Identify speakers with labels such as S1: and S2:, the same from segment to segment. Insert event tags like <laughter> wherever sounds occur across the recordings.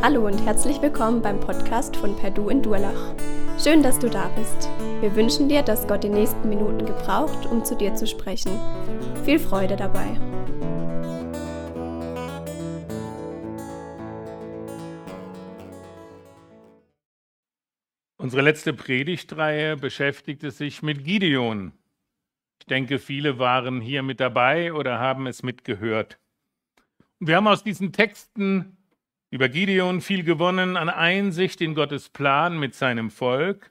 S1: Hallo und herzlich willkommen beim Podcast von Perdu in Durlach. Schön, dass du da bist. Wir wünschen dir, dass Gott die nächsten Minuten gebraucht, um zu dir zu sprechen. Viel Freude dabei.
S2: Unsere letzte Predigtreihe beschäftigte sich mit Gideon. Ich denke, viele waren hier mit dabei oder haben es mitgehört. Wir haben aus diesen Texten über Gideon viel gewonnen an Einsicht in Gottes Plan mit seinem Volk,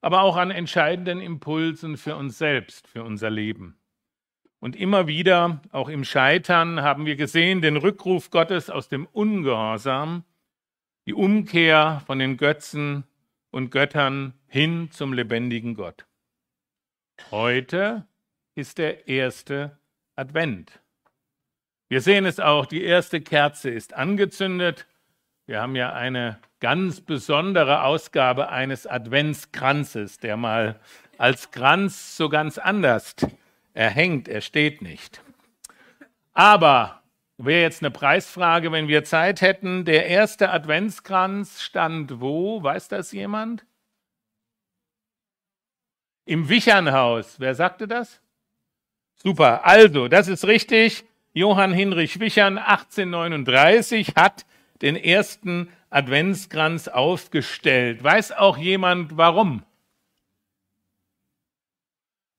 S2: aber auch an entscheidenden Impulsen für uns selbst, für unser Leben. Und immer wieder, auch im Scheitern, haben wir gesehen den Rückruf Gottes aus dem Ungehorsam, die Umkehr von den Götzen und Göttern hin zum lebendigen Gott. Heute ist der erste Advent. Wir sehen es auch, die erste Kerze ist angezündet. Wir haben ja eine ganz besondere Ausgabe eines Adventskranzes, der mal als Kranz so ganz anders erhängt, er steht nicht. Aber wäre jetzt eine Preisfrage, wenn wir Zeit hätten, der erste Adventskranz stand wo? Weiß das jemand? Im Wichernhaus. Wer sagte das? Super. Also, das ist richtig. Johann Hinrich Wichern 1839 hat den ersten Adventskranz aufgestellt. Weiß auch jemand warum?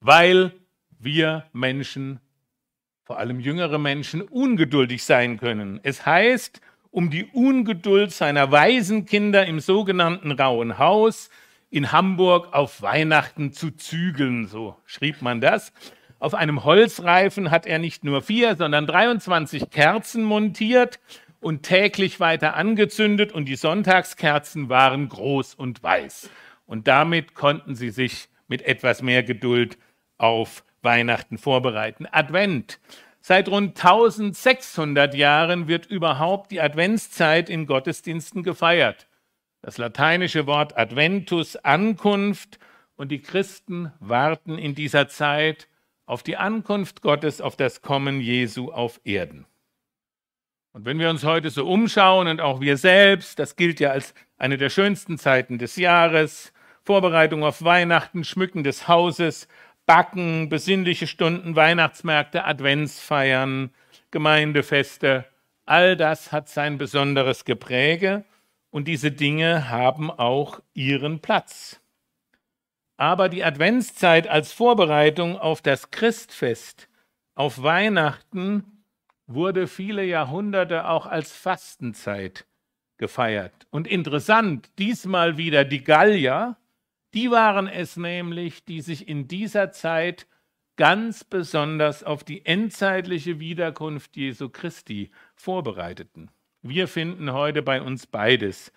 S2: Weil wir Menschen, vor allem jüngere Menschen, ungeduldig sein können. Es heißt, um die Ungeduld seiner weisen Kinder im sogenannten Rauen Haus in Hamburg auf Weihnachten zu zügeln, so schrieb man das. Auf einem Holzreifen hat er nicht nur vier, sondern 23 Kerzen montiert und täglich weiter angezündet und die Sonntagskerzen waren groß und weiß. Und damit konnten sie sich mit etwas mehr Geduld auf Weihnachten vorbereiten. Advent. Seit rund 1600 Jahren wird überhaupt die Adventszeit in Gottesdiensten gefeiert. Das lateinische Wort Adventus, Ankunft, und die Christen warten in dieser Zeit auf die Ankunft Gottes, auf das Kommen Jesu auf Erden. Und wenn wir uns heute so umschauen und auch wir selbst, das gilt ja als eine der schönsten Zeiten des Jahres, Vorbereitung auf Weihnachten, Schmücken des Hauses, Backen, besinnliche Stunden, Weihnachtsmärkte, Adventsfeiern, Gemeindefeste, all das hat sein besonderes Gepräge und diese Dinge haben auch ihren Platz. Aber die Adventszeit als Vorbereitung auf das Christfest, auf Weihnachten, wurde viele Jahrhunderte auch als Fastenzeit gefeiert. Und interessant, diesmal wieder die Gallier, die waren es nämlich, die sich in dieser Zeit ganz besonders auf die endzeitliche Wiederkunft Jesu Christi vorbereiteten. Wir finden heute bei uns beides,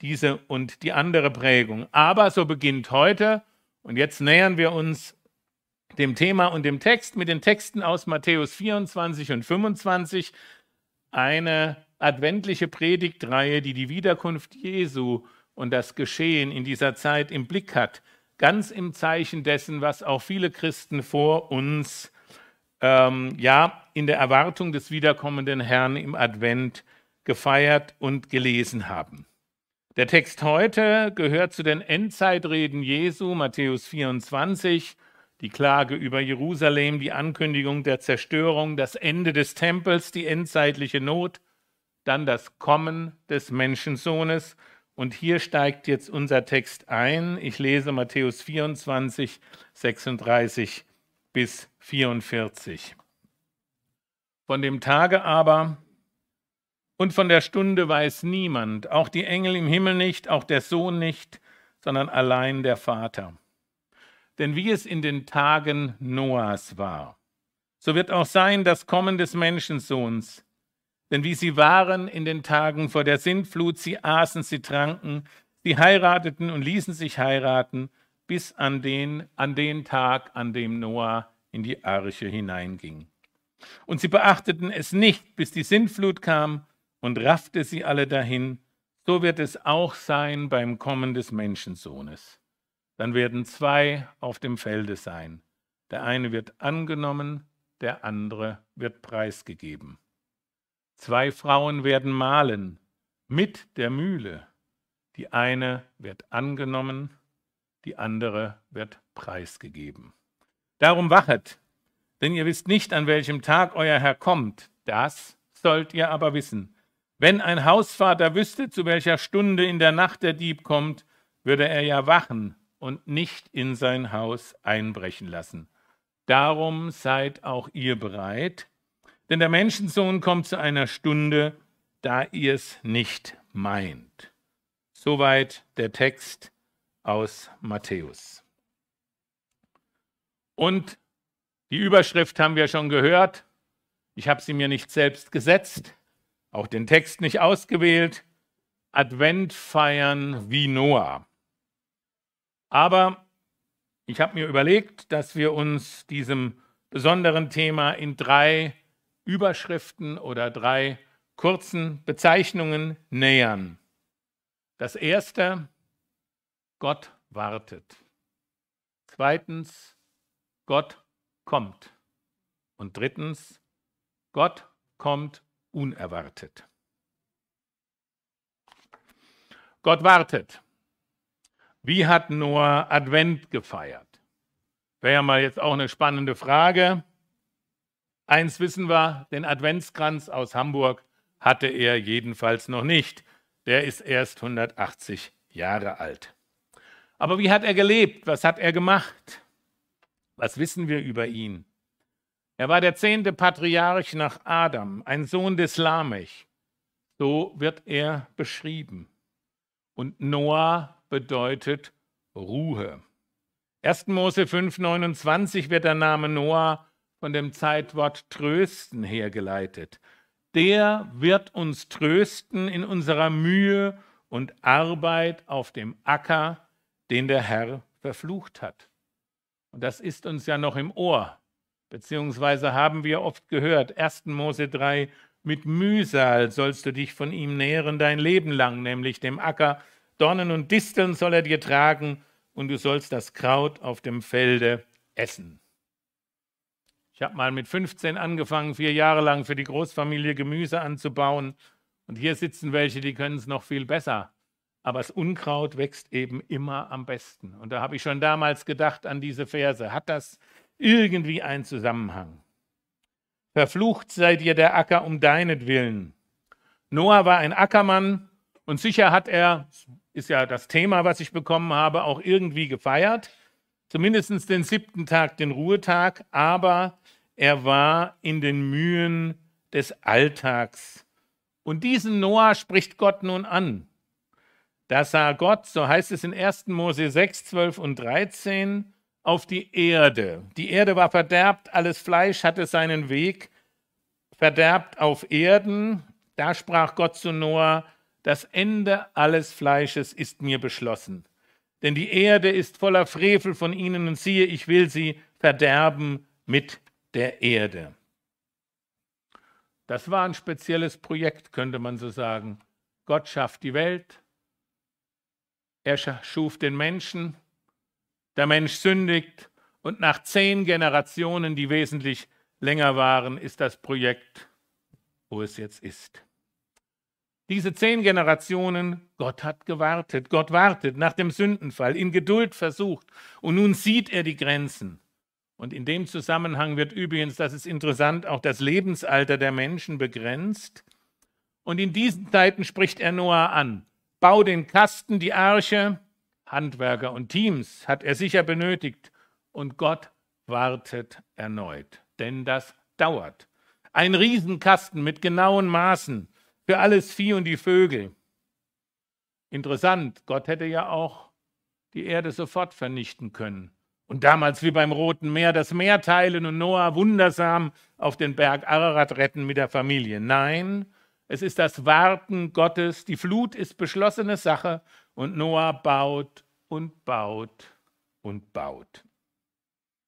S2: diese und die andere Prägung. Aber so beginnt heute und jetzt nähern wir uns dem Thema und dem Text mit den Texten aus Matthäus 24 und 25. Eine adventliche Predigtreihe, die die Wiederkunft Jesu und das Geschehen in dieser Zeit im Blick hat. Ganz im Zeichen dessen, was auch viele Christen vor uns ähm, ja in der Erwartung des wiederkommenden Herrn im Advent gefeiert und gelesen haben. Der Text heute gehört zu den Endzeitreden Jesu, Matthäus 24, die Klage über Jerusalem, die Ankündigung der Zerstörung, das Ende des Tempels, die endzeitliche Not, dann das Kommen des Menschensohnes. Und hier steigt jetzt unser Text ein. Ich lese Matthäus 24, 36 bis 44. Von dem Tage aber, und von der Stunde weiß niemand, auch die Engel im Himmel nicht, auch der Sohn nicht, sondern allein der Vater. Denn wie es in den Tagen Noahs war, so wird auch sein das Kommen des Menschensohns. Denn wie sie waren in den Tagen vor der Sintflut, sie aßen, sie tranken, sie heirateten und ließen sich heiraten, bis an den, an den Tag, an dem Noah in die Arche hineinging. Und sie beachteten es nicht, bis die Sintflut kam und raffte sie alle dahin, so wird es auch sein beim Kommen des Menschensohnes. Dann werden zwei auf dem Felde sein. Der eine wird angenommen, der andere wird preisgegeben. Zwei Frauen werden mahlen, mit der Mühle. Die eine wird angenommen, die andere wird preisgegeben. Darum wachet, denn ihr wisst nicht, an welchem Tag euer Herr kommt. Das sollt ihr aber wissen. Wenn ein Hausvater wüsste, zu welcher Stunde in der Nacht der Dieb kommt, würde er ja wachen und nicht in sein Haus einbrechen lassen. Darum seid auch ihr bereit, denn der Menschensohn kommt zu einer Stunde, da ihr es nicht meint. Soweit der Text aus Matthäus. Und die Überschrift haben wir schon gehört. Ich habe sie mir nicht selbst gesetzt, auch den Text nicht ausgewählt. Advent feiern wie Noah. Aber ich habe mir überlegt, dass wir uns diesem besonderen Thema in drei Überschriften oder drei kurzen Bezeichnungen nähern. Das erste, Gott wartet. Zweitens, Gott kommt. Und drittens, Gott kommt unerwartet. Gott wartet. Wie hat Noah Advent gefeiert? Wäre ja mal jetzt auch eine spannende Frage. Eins wissen wir, den Adventskranz aus Hamburg hatte er jedenfalls noch nicht. Der ist erst 180 Jahre alt. Aber wie hat er gelebt? Was hat er gemacht? Was wissen wir über ihn? Er war der zehnte Patriarch nach Adam, ein Sohn des Lamech. So wird er beschrieben. Und Noah bedeutet Ruhe. 1. Mose 5,29 wird der Name Noah von dem Zeitwort trösten hergeleitet. Der wird uns trösten in unserer Mühe und Arbeit auf dem Acker, den der Herr verflucht hat. Und das ist uns ja noch im Ohr. Beziehungsweise haben wir oft gehört, 1. Mose 3, mit Mühsal sollst du dich von ihm nähren dein Leben lang, nämlich dem Acker. Dornen und Disteln soll er dir tragen und du sollst das Kraut auf dem Felde essen. Ich habe mal mit 15 angefangen, vier Jahre lang für die Großfamilie Gemüse anzubauen. Und hier sitzen welche, die können es noch viel besser. Aber das Unkraut wächst eben immer am besten. Und da habe ich schon damals gedacht an diese Verse. Hat das irgendwie ein Zusammenhang. Verflucht sei dir der Acker um deinetwillen. Noah war ein Ackermann und sicher hat er, ist ja das Thema, was ich bekommen habe, auch irgendwie gefeiert. Zumindest den siebten Tag, den Ruhetag, aber er war in den Mühen des Alltags. Und diesen Noah spricht Gott nun an. Da sah Gott, so heißt es in 1. Mose 6, 12 und 13, auf die Erde. Die Erde war verderbt, alles Fleisch hatte seinen Weg verderbt auf Erden. Da sprach Gott zu Noah, das Ende alles Fleisches ist mir beschlossen. Denn die Erde ist voller Frevel von ihnen und siehe, ich will sie verderben mit der Erde. Das war ein spezielles Projekt, könnte man so sagen. Gott schafft die Welt, er schuf den Menschen, der Mensch sündigt und nach zehn Generationen, die wesentlich länger waren, ist das Projekt, wo es jetzt ist. Diese zehn Generationen, Gott hat gewartet, Gott wartet nach dem Sündenfall, in Geduld versucht und nun sieht er die Grenzen. Und in dem Zusammenhang wird übrigens, das ist interessant, auch das Lebensalter der Menschen begrenzt. Und in diesen Zeiten spricht er Noah an. Bau den Kasten, die Arche, Handwerker und Teams hat er sicher benötigt. Und Gott wartet erneut, denn das dauert. Ein Riesenkasten mit genauen Maßen für alles Vieh und die Vögel. Interessant, Gott hätte ja auch die Erde sofort vernichten können. Und damals wie beim Roten Meer das Meer teilen und Noah wundersam auf den Berg Ararat retten mit der Familie. Nein, es ist das Warten Gottes. Die Flut ist beschlossene Sache und Noah baut und baut und baut.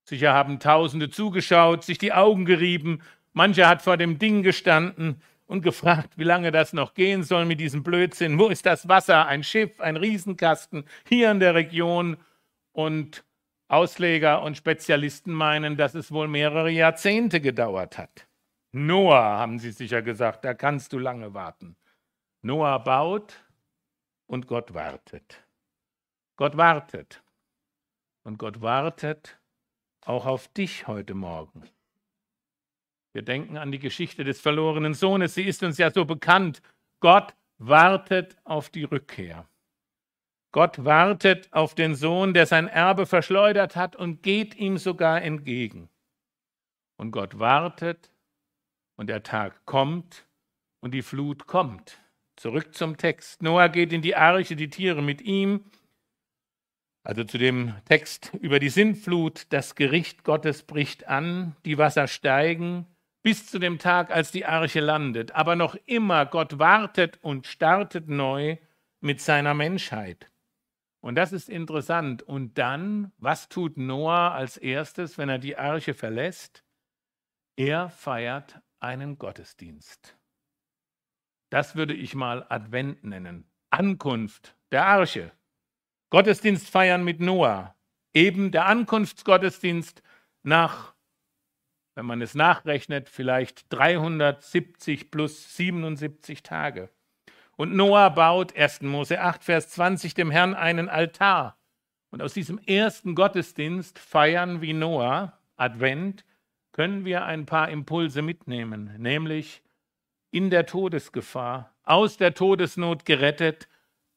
S2: Sicher haben Tausende zugeschaut, sich die Augen gerieben. Mancher hat vor dem Ding gestanden und gefragt, wie lange das noch gehen soll mit diesem Blödsinn. Wo ist das Wasser? Ein Schiff, ein Riesenkasten hier in der Region. Und Ausleger und Spezialisten meinen, dass es wohl mehrere Jahrzehnte gedauert hat. Noah, haben sie sicher gesagt, da kannst du lange warten. Noah baut und Gott wartet. Gott wartet. Und Gott wartet auch auf dich heute Morgen. Wir denken an die Geschichte des verlorenen Sohnes. Sie ist uns ja so bekannt. Gott wartet auf die Rückkehr. Gott wartet auf den Sohn, der sein Erbe verschleudert hat und geht ihm sogar entgegen. Und Gott wartet und der Tag kommt und die Flut kommt. Zurück zum Text. Noah geht in die Arche, die Tiere mit ihm. Also zu dem Text über die Sintflut. Das Gericht Gottes bricht an, die Wasser steigen bis zu dem Tag, als die Arche landet. Aber noch immer, Gott wartet und startet neu mit seiner Menschheit. Und das ist interessant. Und dann, was tut Noah als erstes, wenn er die Arche verlässt? Er feiert einen Gottesdienst. Das würde ich mal Advent nennen. Ankunft der Arche. Gottesdienst feiern mit Noah. Eben der Ankunftsgottesdienst nach, wenn man es nachrechnet, vielleicht 370 plus 77 Tage. Und Noah baut 1. Mose 8, Vers 20 dem Herrn einen Altar. Und aus diesem ersten Gottesdienst feiern wie Noah, Advent, können wir ein paar Impulse mitnehmen, nämlich in der Todesgefahr, aus der Todesnot gerettet,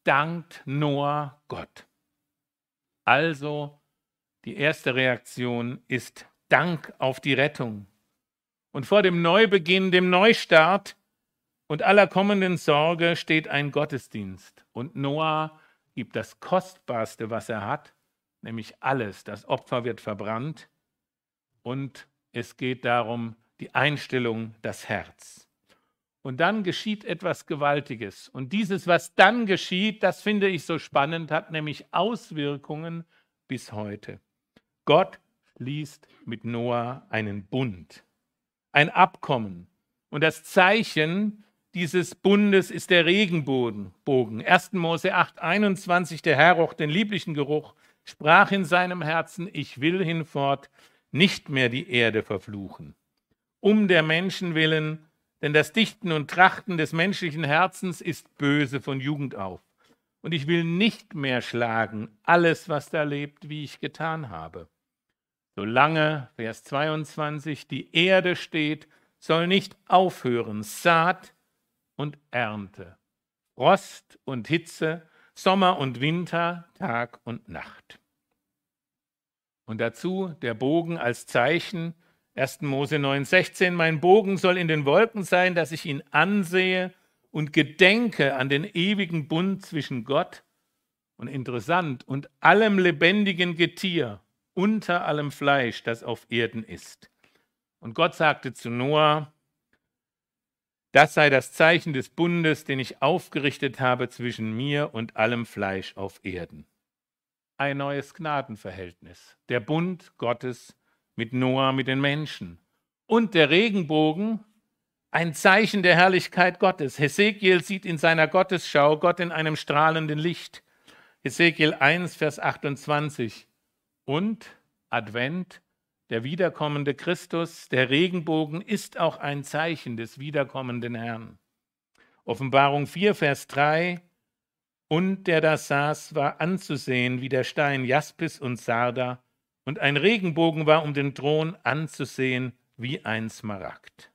S2: dankt Noah Gott. Also die erste Reaktion ist Dank auf die Rettung. Und vor dem Neubeginn, dem Neustart, und aller kommenden Sorge steht ein Gottesdienst. Und Noah gibt das Kostbarste, was er hat, nämlich alles. Das Opfer wird verbrannt und es geht darum, die Einstellung, das Herz. Und dann geschieht etwas Gewaltiges. Und dieses, was dann geschieht, das finde ich so spannend, hat nämlich Auswirkungen bis heute. Gott schließt mit Noah einen Bund, ein Abkommen. Und das Zeichen dieses Bundes ist der Regenbogen. 1. Mose 8, 21, der Herr roch den lieblichen Geruch, sprach in seinem Herzen, ich will hinfort nicht mehr die Erde verfluchen. Um der Menschen willen, denn das Dichten und Trachten des menschlichen Herzens ist böse von Jugend auf. Und ich will nicht mehr schlagen alles, was da lebt, wie ich getan habe. Solange, Vers 22, die Erde steht, soll nicht aufhören Saat und Ernte, Frost und Hitze, Sommer und Winter, Tag und Nacht. Und dazu der Bogen als Zeichen, 1. Mose 9,16, mein Bogen soll in den Wolken sein, dass ich ihn ansehe und gedenke an den ewigen Bund zwischen Gott und interessant und allem lebendigen Getier unter allem Fleisch, das auf Erden ist. Und Gott sagte zu Noah, das sei das Zeichen des Bundes, den ich aufgerichtet habe zwischen mir und allem Fleisch auf Erden. Ein neues Gnadenverhältnis, der Bund Gottes mit Noah, mit den Menschen. Und der Regenbogen, ein Zeichen der Herrlichkeit Gottes. Hesekiel sieht in seiner Gottesschau Gott in einem strahlenden Licht. Hesekiel 1, Vers 28. Und Advent, der wiederkommende Christus, der Regenbogen, ist auch ein Zeichen des wiederkommenden Herrn. Offenbarung 4, Vers 3. Und der da saß, war anzusehen wie der Stein Jaspis und Sarda, und ein Regenbogen war um den Thron anzusehen wie ein Smaragd.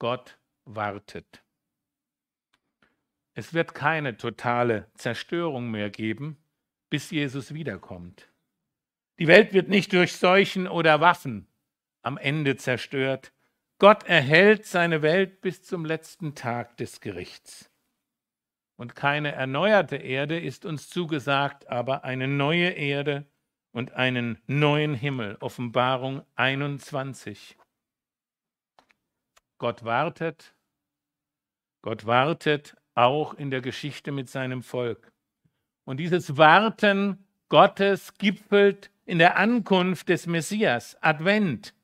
S2: Gott wartet. Es wird keine totale Zerstörung mehr geben, bis Jesus wiederkommt. Die Welt wird nicht durch Seuchen oder Waffen am Ende zerstört. Gott erhält seine Welt bis zum letzten Tag des Gerichts. Und keine erneuerte Erde ist uns zugesagt, aber eine neue Erde und einen neuen Himmel. Offenbarung 21. Gott wartet. Gott wartet auch in der Geschichte mit seinem Volk. Und dieses Warten Gottes gipfelt in der Ankunft des Messias, Advent.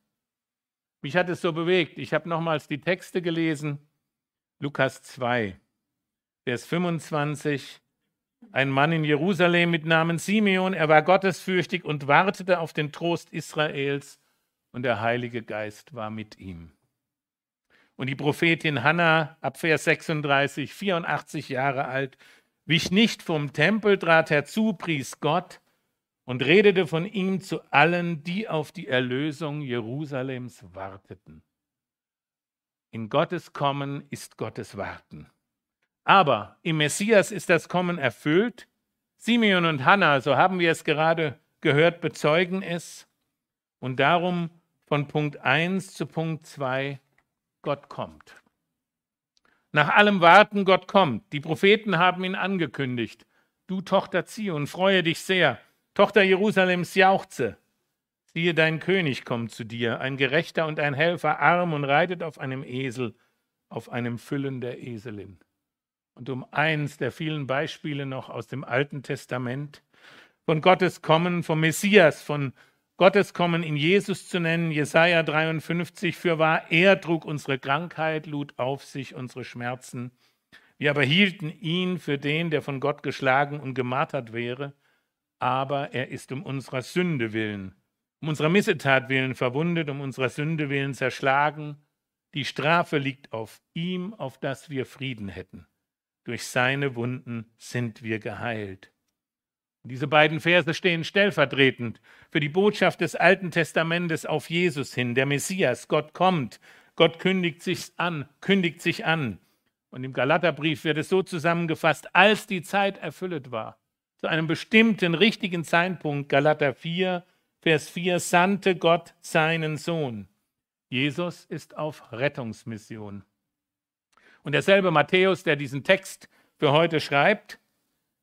S2: Mich hat es so bewegt. Ich habe nochmals die Texte gelesen. Lukas 2, Vers 25. Ein Mann in Jerusalem mit Namen Simeon, er war gottesfürchtig und wartete auf den Trost Israels, und der Heilige Geist war mit ihm. Und die Prophetin Hannah, ab Vers 36, 84 Jahre alt, wich nicht vom Tempel, trat herzu, pries Gott und redete von ihm zu allen, die auf die Erlösung Jerusalems warteten. In Gottes Kommen ist Gottes Warten. Aber im Messias ist das Kommen erfüllt. Simeon und Hannah, so haben wir es gerade gehört, bezeugen es. Und darum von Punkt 1 zu Punkt 2, Gott kommt. Nach allem Warten, Gott kommt. Die Propheten haben ihn angekündigt. Du Tochter Zion, freue dich sehr. Tochter Jerusalems, jauchze. Siehe, dein König kommt zu dir, ein Gerechter und ein Helfer, arm und reitet auf einem Esel, auf einem Füllen der Eselin. Und um eins der vielen Beispiele noch aus dem Alten Testament, von Gottes Kommen, vom Messias, von Gottes Kommen in Jesus zu nennen, Jesaja 53, für wahr, er trug unsere Krankheit, lud auf sich unsere Schmerzen. Wir aber hielten ihn für den, der von Gott geschlagen und gemartert wäre, aber er ist um unserer Sünde willen um unserer Missetat willen verwundet, um unserer Sünde willen zerschlagen. Die Strafe liegt auf ihm, auf dass wir Frieden hätten. Durch seine Wunden sind wir geheilt. Diese beiden Verse stehen stellvertretend für die Botschaft des Alten Testamentes auf Jesus hin. Der Messias, Gott kommt. Gott kündigt sich an, kündigt sich an. Und im Galaterbrief wird es so zusammengefasst, als die Zeit erfüllt war. Zu einem bestimmten richtigen Zeitpunkt, Galater 4, Vers 4, sandte Gott seinen Sohn. Jesus ist auf Rettungsmission. Und derselbe Matthäus, der diesen Text für heute schreibt,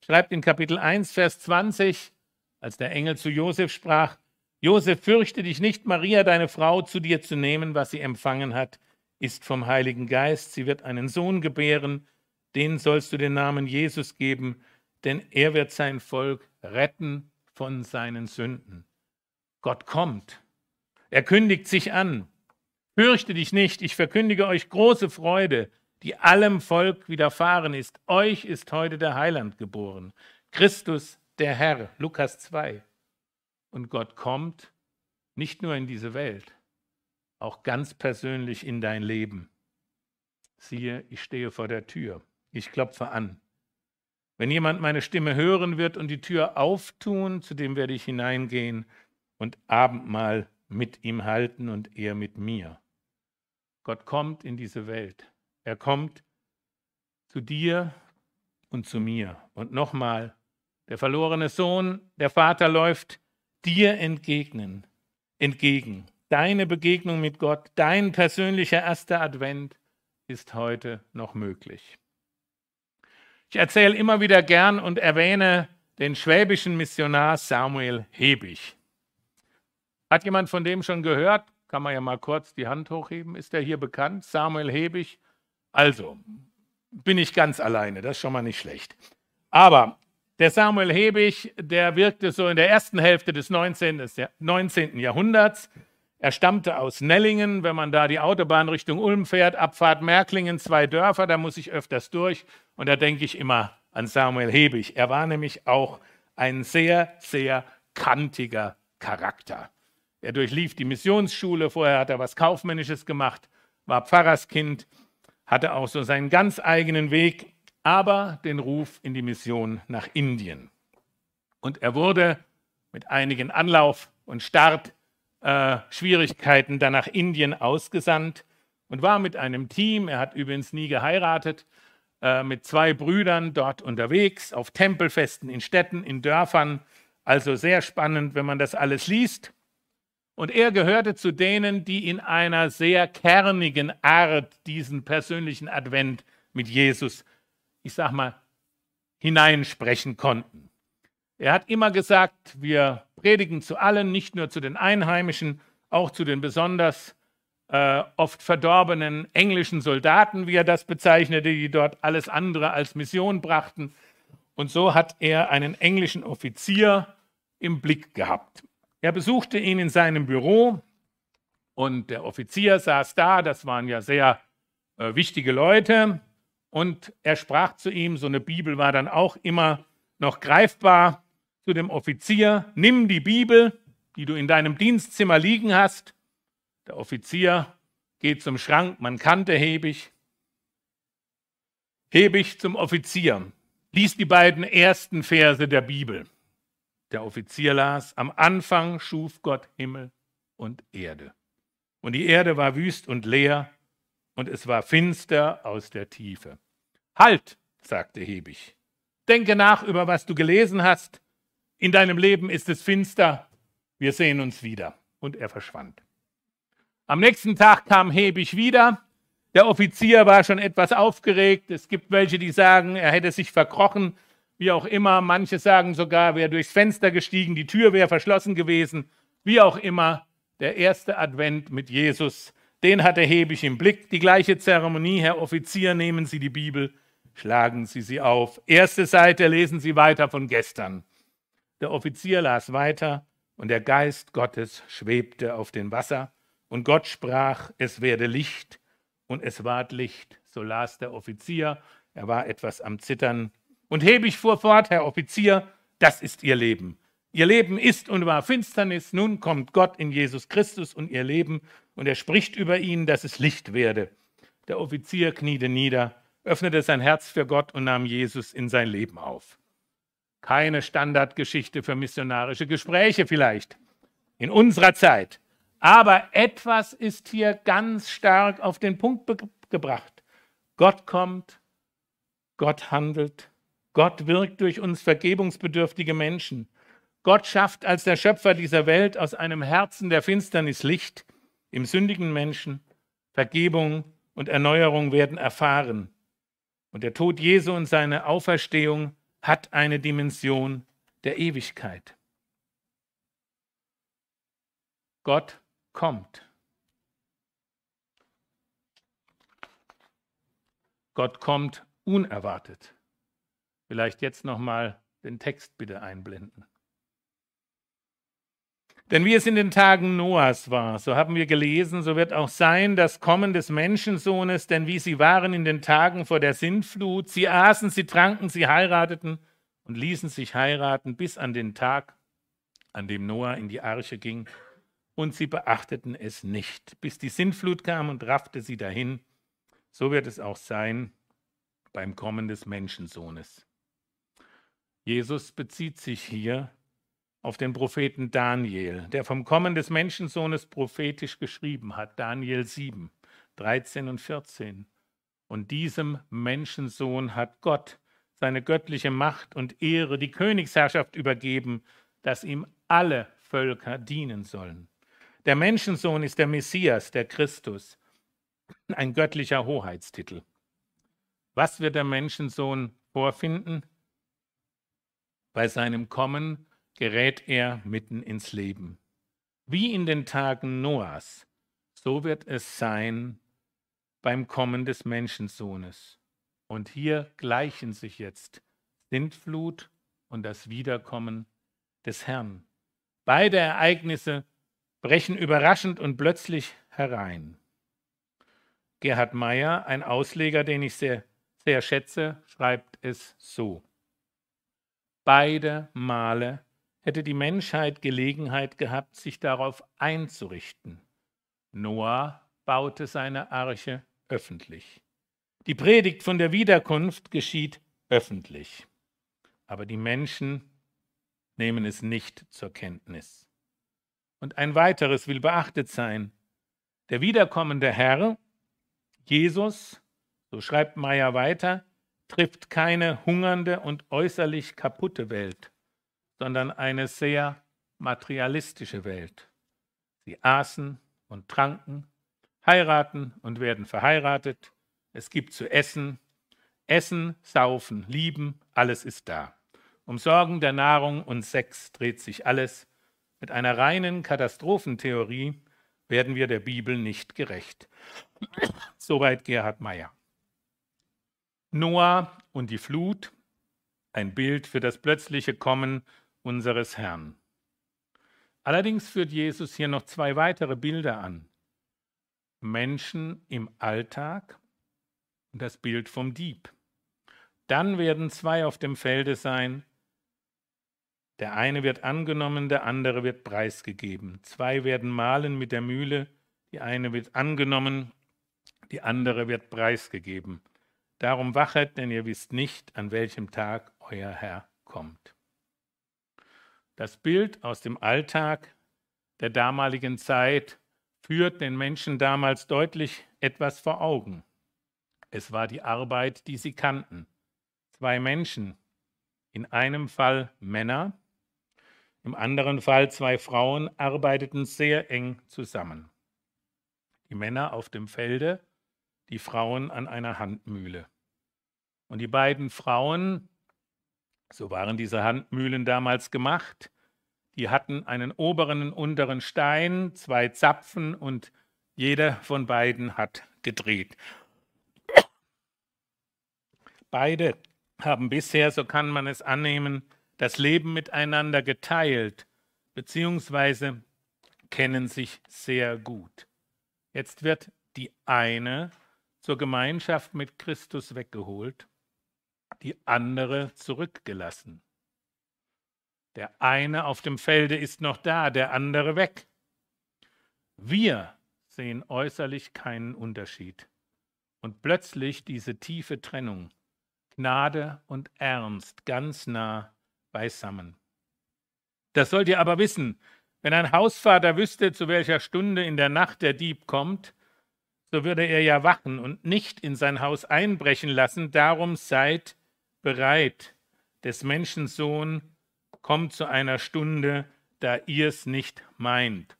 S2: schreibt in Kapitel 1, Vers 20, als der Engel zu Josef sprach, Josef, fürchte dich nicht, Maria, deine Frau, zu dir zu nehmen, was sie empfangen hat, ist vom Heiligen Geist. Sie wird einen Sohn gebären, den sollst du den Namen Jesus geben, denn er wird sein Volk retten von seinen Sünden. Gott kommt. Er kündigt sich an. Fürchte dich nicht, ich verkündige euch große Freude, die allem Volk widerfahren ist. Euch ist heute der Heiland geboren, Christus der Herr, Lukas 2. Und Gott kommt nicht nur in diese Welt, auch ganz persönlich in dein Leben. Siehe, ich stehe vor der Tür, ich klopfe an. Wenn jemand meine Stimme hören wird und die Tür auftun, zu dem werde ich hineingehen und Abendmahl mit ihm halten und er mit mir. Gott kommt in diese Welt. Er kommt zu dir und zu mir. Und nochmal, der verlorene Sohn, der Vater läuft dir entgegnen, entgegen. Deine Begegnung mit Gott, dein persönlicher erster Advent ist heute noch möglich. Ich erzähle immer wieder gern und erwähne den schwäbischen Missionar Samuel Hebig. Hat jemand von dem schon gehört? Kann man ja mal kurz die Hand hochheben. Ist der hier bekannt? Samuel Hebig. Also, bin ich ganz alleine, das ist schon mal nicht schlecht. Aber der Samuel Hebig, der wirkte so in der ersten Hälfte des 19. 19. Jahrhunderts. Er stammte aus Nellingen, wenn man da die Autobahn Richtung Ulm fährt, Abfahrt Märklingen, zwei Dörfer, da muss ich öfters durch. Und da denke ich immer an Samuel Hebig. Er war nämlich auch ein sehr, sehr kantiger Charakter. Er durchlief die Missionsschule, vorher hat er was Kaufmännisches gemacht, war Pfarrerskind, hatte auch so seinen ganz eigenen Weg, aber den Ruf in die Mission nach Indien. Und er wurde mit einigen Anlauf- und Startschwierigkeiten äh, dann nach Indien ausgesandt und war mit einem Team, er hat übrigens nie geheiratet, äh, mit zwei Brüdern dort unterwegs, auf Tempelfesten in Städten, in Dörfern. Also sehr spannend, wenn man das alles liest. Und er gehörte zu denen, die in einer sehr kernigen Art diesen persönlichen Advent mit Jesus, ich sag mal, hineinsprechen konnten. Er hat immer gesagt, wir predigen zu allen, nicht nur zu den Einheimischen, auch zu den besonders äh, oft verdorbenen englischen Soldaten, wie er das bezeichnete, die dort alles andere als Mission brachten. Und so hat er einen englischen Offizier im Blick gehabt. Er besuchte ihn in seinem Büro und der Offizier saß da, das waren ja sehr äh, wichtige Leute, und er sprach zu ihm, so eine Bibel war dann auch immer noch greifbar, zu dem Offizier, nimm die Bibel, die du in deinem Dienstzimmer liegen hast. Der Offizier geht zum Schrank, man kannte Hebig. Hebig zum Offizier, liest die beiden ersten Verse der Bibel. Der Offizier las, am Anfang schuf Gott Himmel und Erde. Und die Erde war wüst und leer, und es war finster aus der Tiefe. Halt, sagte Hebig, denke nach über was du gelesen hast. In deinem Leben ist es finster, wir sehen uns wieder. Und er verschwand. Am nächsten Tag kam Hebig wieder. Der Offizier war schon etwas aufgeregt. Es gibt welche, die sagen, er hätte sich verkrochen, wie auch immer. Manche sagen sogar, wäre durchs Fenster gestiegen, die Tür wäre verschlossen gewesen. Wie auch immer, der erste Advent mit Jesus, den hatte Hebig im Blick. Die gleiche Zeremonie, Herr Offizier, nehmen Sie die Bibel, schlagen Sie sie auf. Erste Seite lesen Sie weiter von gestern. Der Offizier las weiter und der Geist Gottes schwebte auf dem Wasser. Und Gott sprach, es werde Licht, und es ward Licht. So las der Offizier, er war etwas am Zittern. Und Hebig fuhr fort, Herr Offizier, das ist Ihr Leben. Ihr Leben ist und war Finsternis, nun kommt Gott in Jesus Christus und Ihr Leben, und er spricht über ihn, dass es Licht werde. Der Offizier kniete nieder, öffnete sein Herz für Gott und nahm Jesus in sein Leben auf. Keine Standardgeschichte für missionarische Gespräche vielleicht in unserer Zeit. Aber etwas ist hier ganz stark auf den Punkt gebracht. Gott kommt, Gott handelt, Gott wirkt durch uns vergebungsbedürftige Menschen. Gott schafft als der Schöpfer dieser Welt aus einem Herzen der Finsternis Licht. Im sündigen Menschen Vergebung und Erneuerung werden erfahren. Und der Tod Jesu und seine Auferstehung hat eine Dimension der Ewigkeit. Gott kommt. Gott kommt unerwartet. Vielleicht jetzt noch mal den Text bitte einblenden. Denn wie es in den Tagen Noahs war, so haben wir gelesen, so wird auch sein das Kommen des Menschensohnes, denn wie sie waren in den Tagen vor der Sintflut, sie aßen, sie tranken, sie heirateten und ließen sich heiraten bis an den Tag, an dem Noah in die Arche ging und sie beachteten es nicht, bis die Sintflut kam und raffte sie dahin. So wird es auch sein beim Kommen des Menschensohnes. Jesus bezieht sich hier auf den Propheten Daniel, der vom Kommen des Menschensohnes prophetisch geschrieben hat, Daniel 7, 13 und 14. Und diesem Menschensohn hat Gott seine göttliche Macht und Ehre, die Königsherrschaft übergeben, dass ihm alle Völker dienen sollen. Der Menschensohn ist der Messias, der Christus, ein göttlicher Hoheitstitel. Was wird der Menschensohn vorfinden? Bei seinem Kommen gerät er mitten ins Leben. Wie in den Tagen Noahs, so wird es sein beim Kommen des Menschensohnes. Und hier gleichen sich jetzt Sintflut und das Wiederkommen des Herrn. Beide Ereignisse brechen überraschend und plötzlich herein. Gerhard Meyer, ein Ausleger, den ich sehr, sehr schätze, schreibt es so. Beide Male hätte die Menschheit Gelegenheit gehabt, sich darauf einzurichten. Noah baute seine Arche öffentlich. Die Predigt von der Wiederkunft geschieht öffentlich. Aber die Menschen nehmen es nicht zur Kenntnis. Und ein weiteres will beachtet sein. Der wiederkommende Herr, Jesus, so schreibt Meyer weiter, trifft keine hungernde und äußerlich kaputte Welt, sondern eine sehr materialistische Welt. Sie aßen und tranken, heiraten und werden verheiratet, es gibt zu essen, Essen, Saufen, Lieben, alles ist da. Um Sorgen der Nahrung und Sex dreht sich alles, mit einer reinen Katastrophentheorie werden wir der Bibel nicht gerecht. <coughs> Soweit Gerhard Meyer. Noah und die Flut, ein Bild für das plötzliche Kommen unseres Herrn. Allerdings führt Jesus hier noch zwei weitere Bilder an. Menschen im Alltag und das Bild vom Dieb. Dann werden zwei auf dem Felde sein, der eine wird angenommen, der andere wird preisgegeben. Zwei werden mahlen mit der Mühle, Die eine wird angenommen, die andere wird preisgegeben. Darum wachet, denn ihr wisst nicht, an welchem Tag euer Herr kommt. Das Bild aus dem Alltag der damaligen Zeit führt den Menschen damals deutlich etwas vor Augen. Es war die Arbeit, die sie kannten. Zwei Menschen, in einem Fall Männer, im anderen Fall zwei Frauen, arbeiteten sehr eng zusammen. Die Männer auf dem Felde, die Frauen an einer Handmühle. Und die beiden Frauen, so waren diese Handmühlen damals gemacht, die hatten einen oberen und unteren Stein, zwei Zapfen und jeder von beiden hat gedreht. Beide haben bisher, so kann man es annehmen, das Leben miteinander geteilt, beziehungsweise kennen sich sehr gut. Jetzt wird die eine zur Gemeinschaft mit Christus weggeholt, die andere zurückgelassen. Der eine auf dem Felde ist noch da, der andere weg. Wir sehen äußerlich keinen Unterschied. Und plötzlich diese tiefe Trennung, Gnade und Ernst ganz nah beisammen. Das sollt ihr aber wissen, wenn ein Hausvater wüsste, zu welcher Stunde in der Nacht der Dieb kommt, so würde er ja wachen und nicht in sein Haus einbrechen lassen. Darum seid bereit, des Menschen Sohn kommt zu einer Stunde, da ihr es nicht meint.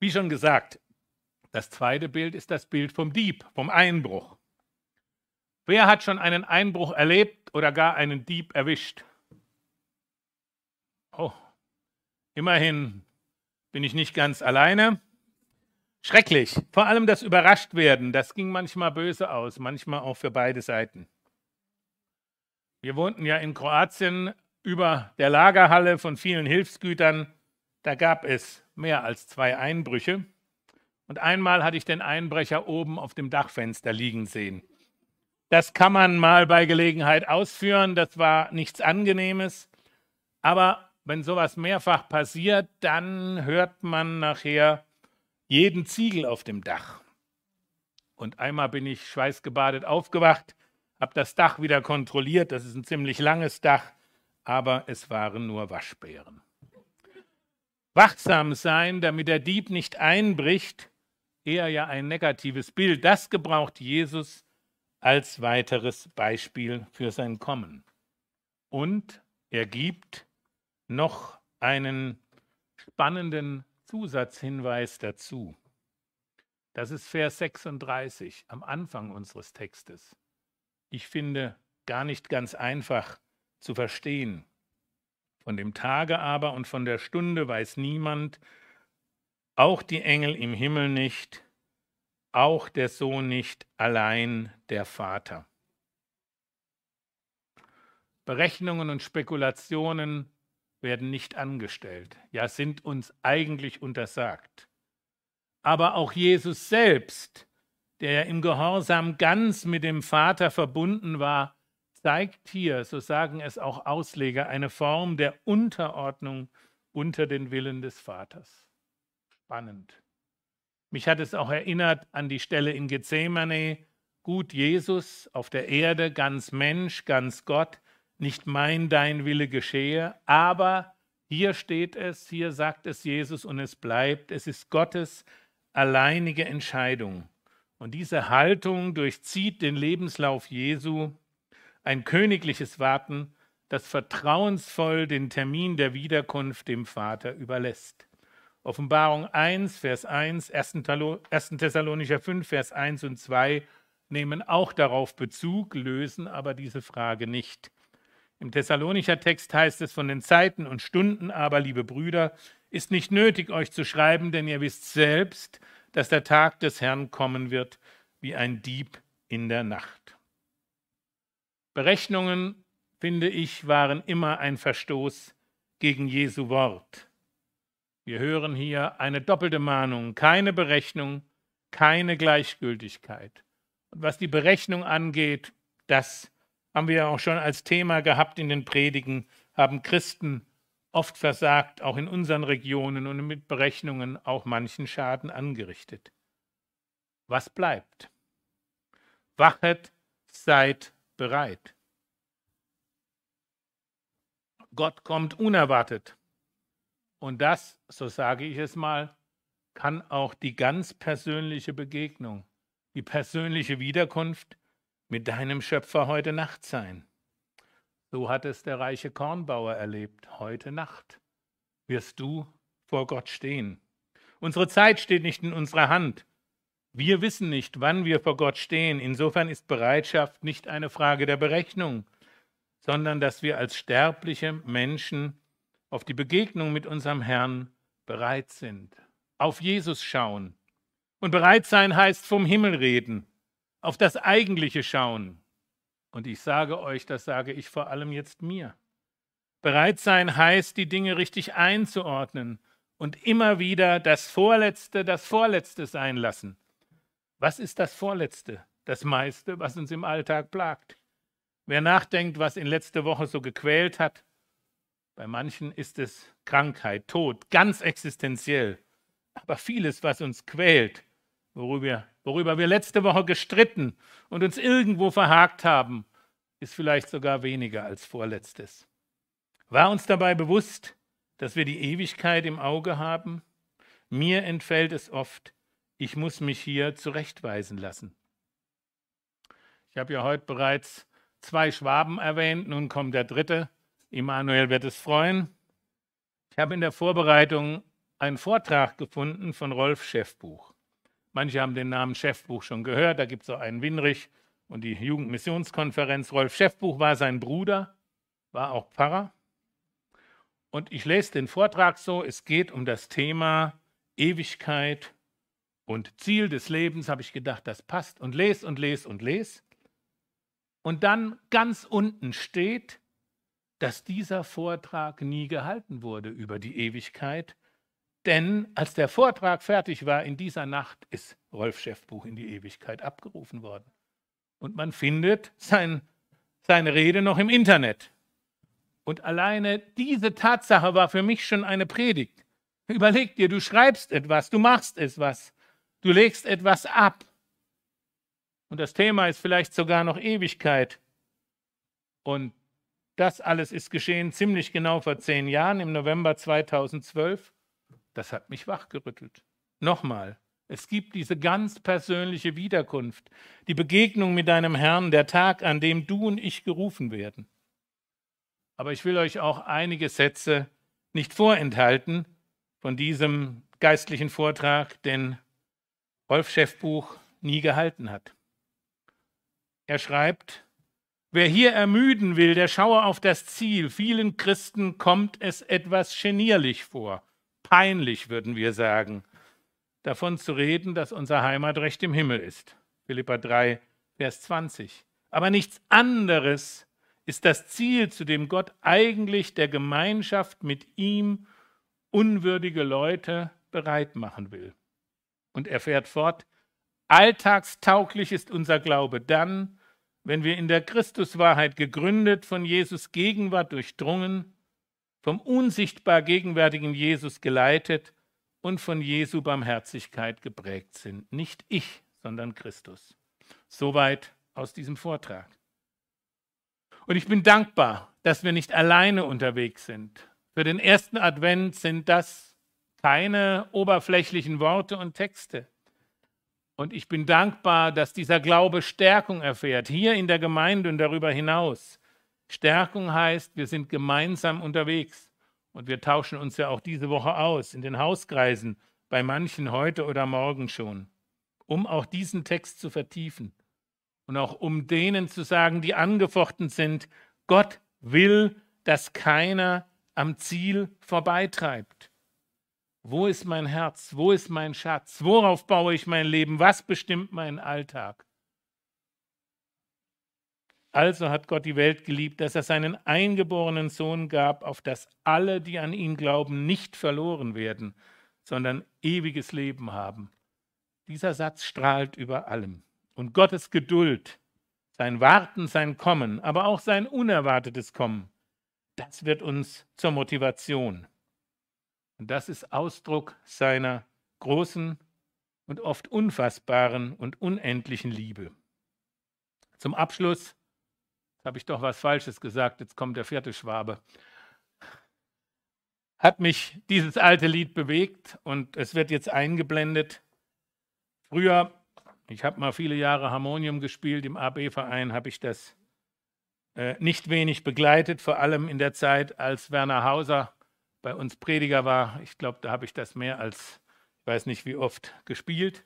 S2: Wie schon gesagt, das zweite Bild ist das Bild vom Dieb, vom Einbruch. Wer hat schon einen Einbruch erlebt oder gar einen Dieb erwischt? Oh, immerhin bin ich nicht ganz alleine. Schrecklich. Vor allem das Überraschtwerden, das ging manchmal böse aus, manchmal auch für beide Seiten. Wir wohnten ja in Kroatien über der Lagerhalle von vielen Hilfsgütern. Da gab es mehr als zwei Einbrüche. Und einmal hatte ich den Einbrecher oben auf dem Dachfenster liegen sehen. Das kann man mal bei Gelegenheit ausführen. Das war nichts Angenehmes. Aber wenn sowas mehrfach passiert, dann hört man nachher jeden Ziegel auf dem Dach. Und einmal bin ich schweißgebadet aufgewacht habe das Dach wieder kontrolliert. Das ist ein ziemlich langes Dach, aber es waren nur Waschbären. Wachsam sein, damit der Dieb nicht einbricht, eher ja ein negatives Bild. Das gebraucht Jesus als weiteres Beispiel für sein Kommen. Und er gibt noch einen spannenden Zusatzhinweis dazu. Das ist Vers 36 am Anfang unseres Textes ich finde, gar nicht ganz einfach zu verstehen. Von dem Tage aber und von der Stunde weiß niemand, auch die Engel im Himmel nicht, auch der Sohn nicht, allein der Vater. Berechnungen und Spekulationen werden nicht angestellt, ja sind uns eigentlich untersagt. Aber auch Jesus selbst der im Gehorsam ganz mit dem Vater verbunden war, zeigt hier, so sagen es auch Ausleger, eine Form der Unterordnung unter den Willen des Vaters. Spannend. Mich hat es auch erinnert an die Stelle in Gethsemane, gut Jesus auf der Erde, ganz Mensch, ganz Gott, nicht mein, dein Wille geschehe, aber hier steht es, hier sagt es Jesus und es bleibt, es ist Gottes alleinige Entscheidung. Und diese Haltung durchzieht den Lebenslauf Jesu, ein königliches Warten, das vertrauensvoll den Termin der Wiederkunft dem Vater überlässt. Offenbarung 1, Vers 1, 1. Thessalonicher 5, Vers 1 und 2 nehmen auch darauf Bezug, lösen aber diese Frage nicht. Im Thessalonicher Text heißt es von den Zeiten und Stunden aber, liebe Brüder, ist nicht nötig, euch zu schreiben, denn ihr wisst selbst, dass der Tag des Herrn kommen wird wie ein Dieb in der Nacht. Berechnungen, finde ich, waren immer ein Verstoß gegen Jesu Wort. Wir hören hier eine doppelte Mahnung, keine Berechnung, keine Gleichgültigkeit. Und was die Berechnung angeht, das haben wir auch schon als Thema gehabt in den Predigen, haben Christen oft versagt, auch in unseren Regionen und mit Berechnungen auch manchen Schaden angerichtet. Was bleibt? Wachet, seid bereit. Gott kommt unerwartet. Und das, so sage ich es mal, kann auch die ganz persönliche Begegnung, die persönliche Wiederkunft mit deinem Schöpfer heute Nacht sein. So hat es der reiche Kornbauer erlebt. Heute Nacht wirst du vor Gott stehen. Unsere Zeit steht nicht in unserer Hand. Wir wissen nicht, wann wir vor Gott stehen. Insofern ist Bereitschaft nicht eine Frage der Berechnung, sondern dass wir als sterbliche Menschen auf die Begegnung mit unserem Herrn bereit sind, auf Jesus schauen. Und bereit sein heißt vom Himmel reden, auf das Eigentliche schauen, und ich sage euch, das sage ich vor allem jetzt mir. Bereit sein heißt, die Dinge richtig einzuordnen und immer wieder das Vorletzte das Vorletzte sein lassen. Was ist das Vorletzte? Das meiste, was uns im Alltag plagt. Wer nachdenkt, was in letzter Woche so gequält hat, bei manchen ist es Krankheit, Tod, ganz existenziell. Aber vieles, was uns quält, worüber, worüber wir letzte Woche gestritten und uns irgendwo verhakt haben, ist vielleicht sogar weniger als vorletztes. War uns dabei bewusst, dass wir die Ewigkeit im Auge haben? Mir entfällt es oft, ich muss mich hier zurechtweisen lassen. Ich habe ja heute bereits zwei Schwaben erwähnt, nun kommt der dritte. Immanuel wird es freuen. Ich habe in der Vorbereitung einen Vortrag gefunden von Rolf Schäffbuch. Manche haben den Namen Chefbuch schon gehört. Da gibt es auch einen Winrich und die Jugendmissionskonferenz. Rolf Chefbuch war sein Bruder, war auch Pfarrer. Und ich lese den Vortrag so: Es geht um das Thema Ewigkeit und Ziel des Lebens. Habe ich gedacht, das passt. Und lese und lese und lese. Und dann ganz unten steht, dass dieser Vortrag nie gehalten wurde über die Ewigkeit, denn als der Vortrag fertig war in dieser Nacht, ist Rolf Schäffbuch in die Ewigkeit abgerufen worden. Und man findet sein, seine Rede noch im Internet. Und alleine diese Tatsache war für mich schon eine Predigt. Überleg dir, du schreibst etwas, du machst etwas, du legst etwas ab. Und das Thema ist vielleicht sogar noch Ewigkeit. Und das alles ist geschehen ziemlich genau vor zehn Jahren, im November 2012. Das hat mich wachgerüttelt. Nochmal, es gibt diese ganz persönliche Wiederkunft, die Begegnung mit deinem Herrn, der Tag, an dem du und ich gerufen werden. Aber ich will euch auch einige Sätze nicht vorenthalten von diesem geistlichen Vortrag, den Rolf Schäffbuch nie gehalten hat. Er schreibt, Wer hier ermüden will, der schaue auf das Ziel. Vielen Christen kommt es etwas genierlich vor peinlich, würden wir sagen, davon zu reden, dass unser Heimatrecht im Himmel ist. Philippa 3, Vers 20. Aber nichts anderes ist das Ziel, zu dem Gott eigentlich der Gemeinschaft mit ihm unwürdige Leute bereit machen will. Und er fährt fort, alltagstauglich ist unser Glaube dann, wenn wir in der Christuswahrheit gegründet, von Jesus Gegenwart durchdrungen vom unsichtbar gegenwärtigen Jesus geleitet und von Jesu Barmherzigkeit geprägt sind. Nicht ich, sondern Christus. Soweit aus diesem Vortrag. Und ich bin dankbar, dass wir nicht alleine unterwegs sind. Für den ersten Advent sind das keine oberflächlichen Worte und Texte. Und ich bin dankbar, dass dieser Glaube Stärkung erfährt, hier in der Gemeinde und darüber hinaus. Stärkung heißt, wir sind gemeinsam unterwegs und wir tauschen uns ja auch diese Woche aus in den Hauskreisen, bei manchen heute oder morgen schon, um auch diesen Text zu vertiefen und auch um denen zu sagen, die angefochten sind, Gott will, dass keiner am Ziel vorbeitreibt. Wo ist mein Herz? Wo ist mein Schatz? Worauf baue ich mein Leben? Was bestimmt meinen Alltag? Also hat Gott die Welt geliebt, dass er seinen eingeborenen Sohn gab, auf dass alle, die an ihn glauben, nicht verloren werden, sondern ewiges Leben haben. Dieser Satz strahlt über allem. Und Gottes Geduld, sein Warten, sein Kommen, aber auch sein unerwartetes Kommen, das wird uns zur Motivation. Und das ist Ausdruck seiner großen und oft unfassbaren und unendlichen Liebe. Zum Abschluss habe ich doch was Falsches gesagt, jetzt kommt der vierte Schwabe. Hat mich dieses alte Lied bewegt und es wird jetzt eingeblendet. Früher, ich habe mal viele Jahre Harmonium gespielt, im AB-Verein habe ich das äh, nicht wenig begleitet, vor allem in der Zeit, als Werner Hauser bei uns Prediger war. Ich glaube, da habe ich das mehr als, ich weiß nicht wie oft, gespielt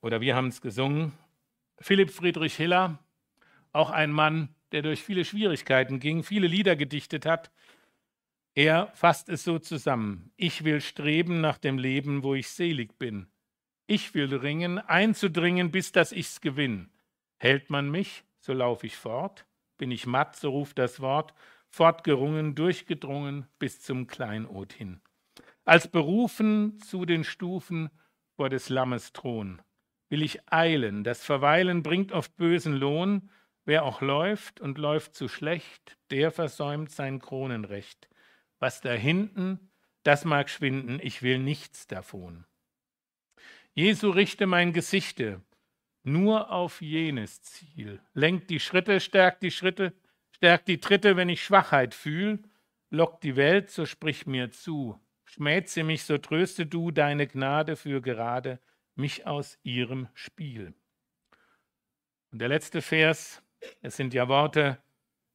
S2: oder wir haben es gesungen. Philipp Friedrich Hiller, auch ein Mann, der durch viele Schwierigkeiten ging, viele Lieder gedichtet hat. Er fasst es so zusammen. Ich will streben nach dem Leben, wo ich selig bin. Ich will ringen, einzudringen, bis dass ich's gewinn. Hält man mich, so lauf ich fort. Bin ich matt, so ruft das Wort. Fortgerungen, durchgedrungen bis zum Kleinod hin. Als berufen zu den Stufen vor des Lammes Thron will ich eilen. Das Verweilen bringt oft bösen Lohn. Wer auch läuft und läuft zu schlecht, der versäumt sein Kronenrecht. Was da hinten, das mag schwinden, ich will nichts davon. Jesu richte mein Gesichte nur auf jenes Ziel. Lenkt die Schritte, stärkt die Schritte, stärkt die Tritte, wenn ich Schwachheit fühl. Lockt die Welt, so sprich mir zu. Schmäht sie mich, so tröste du deine Gnade für gerade mich aus ihrem Spiel. Und der letzte Vers, es sind ja Worte,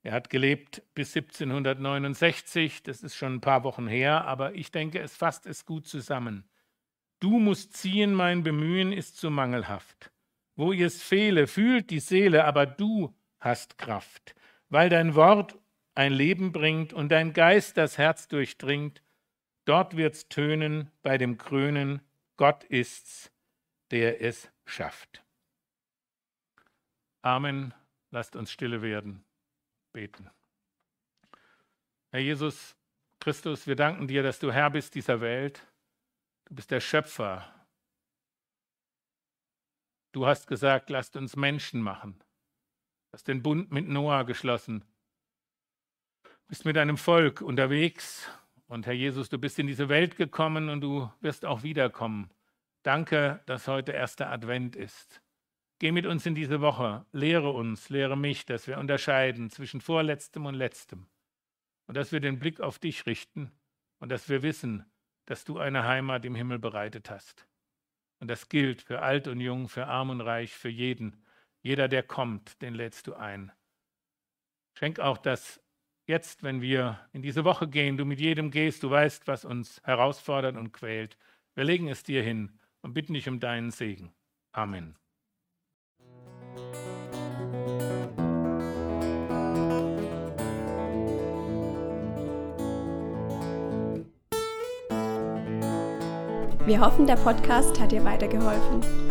S2: er hat gelebt bis 1769, das ist schon ein paar Wochen her, aber ich denke, es fasst es gut zusammen. Du musst ziehen, mein Bemühen ist zu mangelhaft. Wo ihr's fehle, fühlt die Seele, aber du hast Kraft, weil dein Wort ein Leben bringt und dein Geist das Herz durchdringt. Dort wird's tönen bei dem Krönen, Gott ist's, der es schafft. Amen. Lasst uns stille werden. Beten. Herr Jesus Christus, wir danken dir, dass du Herr bist dieser Welt. Du bist der Schöpfer. Du hast gesagt, lasst uns Menschen machen. Hast den Bund mit Noah geschlossen. Bist mit einem Volk unterwegs. Und Herr Jesus, du bist in diese Welt gekommen und du wirst auch wiederkommen. Danke, dass heute erster Advent ist. Geh mit uns in diese Woche, lehre uns, lehre mich, dass wir unterscheiden zwischen vorletztem und letztem und dass wir den Blick auf dich richten und dass wir wissen, dass du eine Heimat im Himmel bereitet hast. Und das gilt für alt und jung, für arm und reich, für jeden. Jeder, der kommt, den lädst du ein. Schenk auch, dass jetzt, wenn wir in diese Woche gehen, du mit jedem gehst, du weißt, was uns herausfordert und quält. Wir legen es dir hin und bitten dich um deinen Segen. Amen.
S1: Wir hoffen, der Podcast hat dir weitergeholfen.